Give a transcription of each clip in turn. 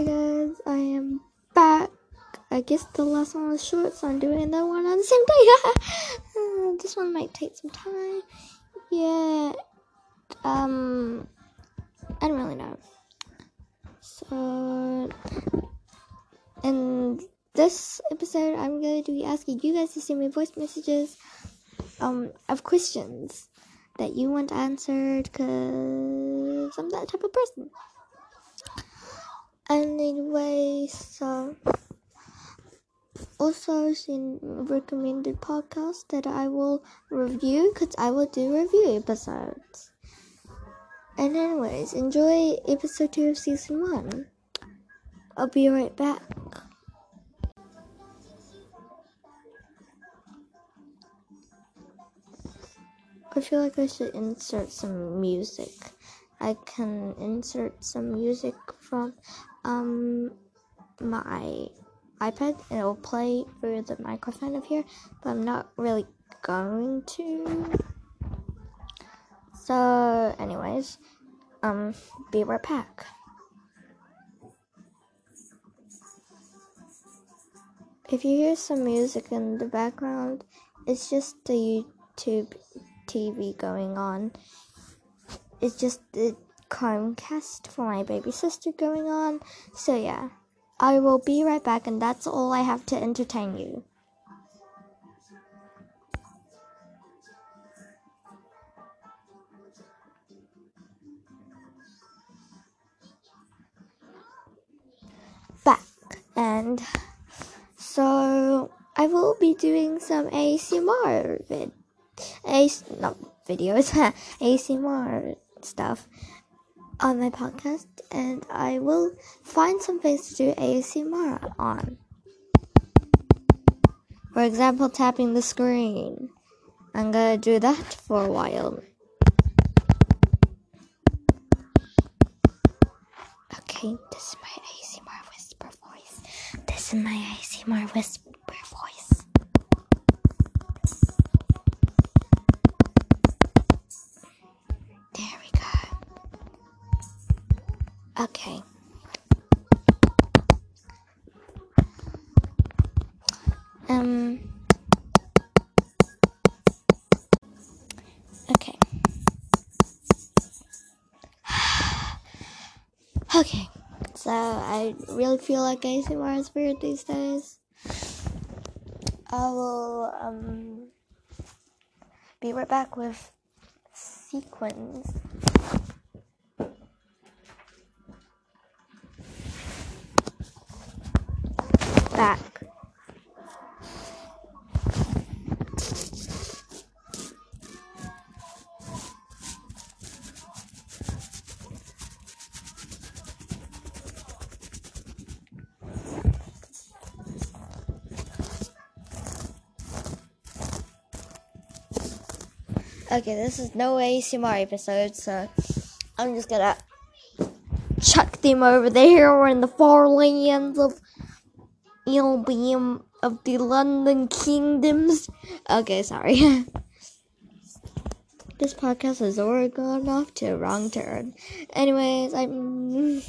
Hey guys, I am back. I guess the last one was short, so I'm doing another one on the same day. this one might take some time. Yeah. Um, I don't really know. So, in this episode, I'm going to be asking you guys to send me voice messages um, of questions that you want answered because I'm that type of person. Anyway, so also seen recommended podcast that I will review because I will do review episodes. And anyways, enjoy episode two of season one. I'll be right back. I feel like I should insert some music. I can insert some music from um my iPad and it'll play through the microphone of here, but I'm not really going to. So, anyways, um, be right back. If you hear some music in the background, it's just the YouTube TV going on. It's just the Chromecast for my baby sister going on. So, yeah, I will be right back, and that's all I have to entertain you. Back, and so I will be doing some ASMR vid, AS, not videos, ASMR stuff on my podcast, and I will find some things to do ASMR on. For example, tapping the screen. I'm gonna do that for a while. Okay, this is my ASMR whisper voice. This is my ASMR whisper Okay. Um. Okay. okay. So I really feel like ASMR is weird these days. I will um be right back with sequins. Back. Okay, this is no ASMR episode, so I'm just gonna chuck them over there in the far lands of Albion of the London Kingdoms. Okay, sorry. this podcast has already gone off to a wrong turn. Anyways, I'm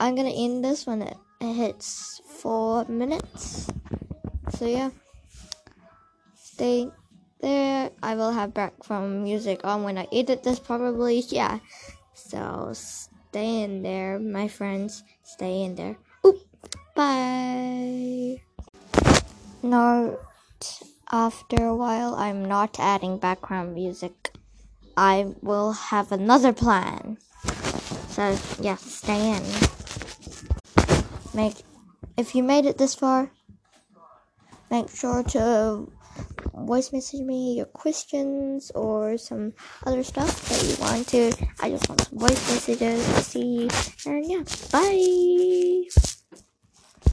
I'm gonna end this when it hits four minutes. So yeah, stay there. I will have background music on when I edit this, probably. Yeah. So stay in there, my friends. Stay in there. Bye. Note after a while, I'm not adding background music. I will have another plan. So yeah, stay in. Make if you made it this far, make sure to voice message me your questions or some other stuff that you want to. I just want some voice messages to see. And yeah, bye.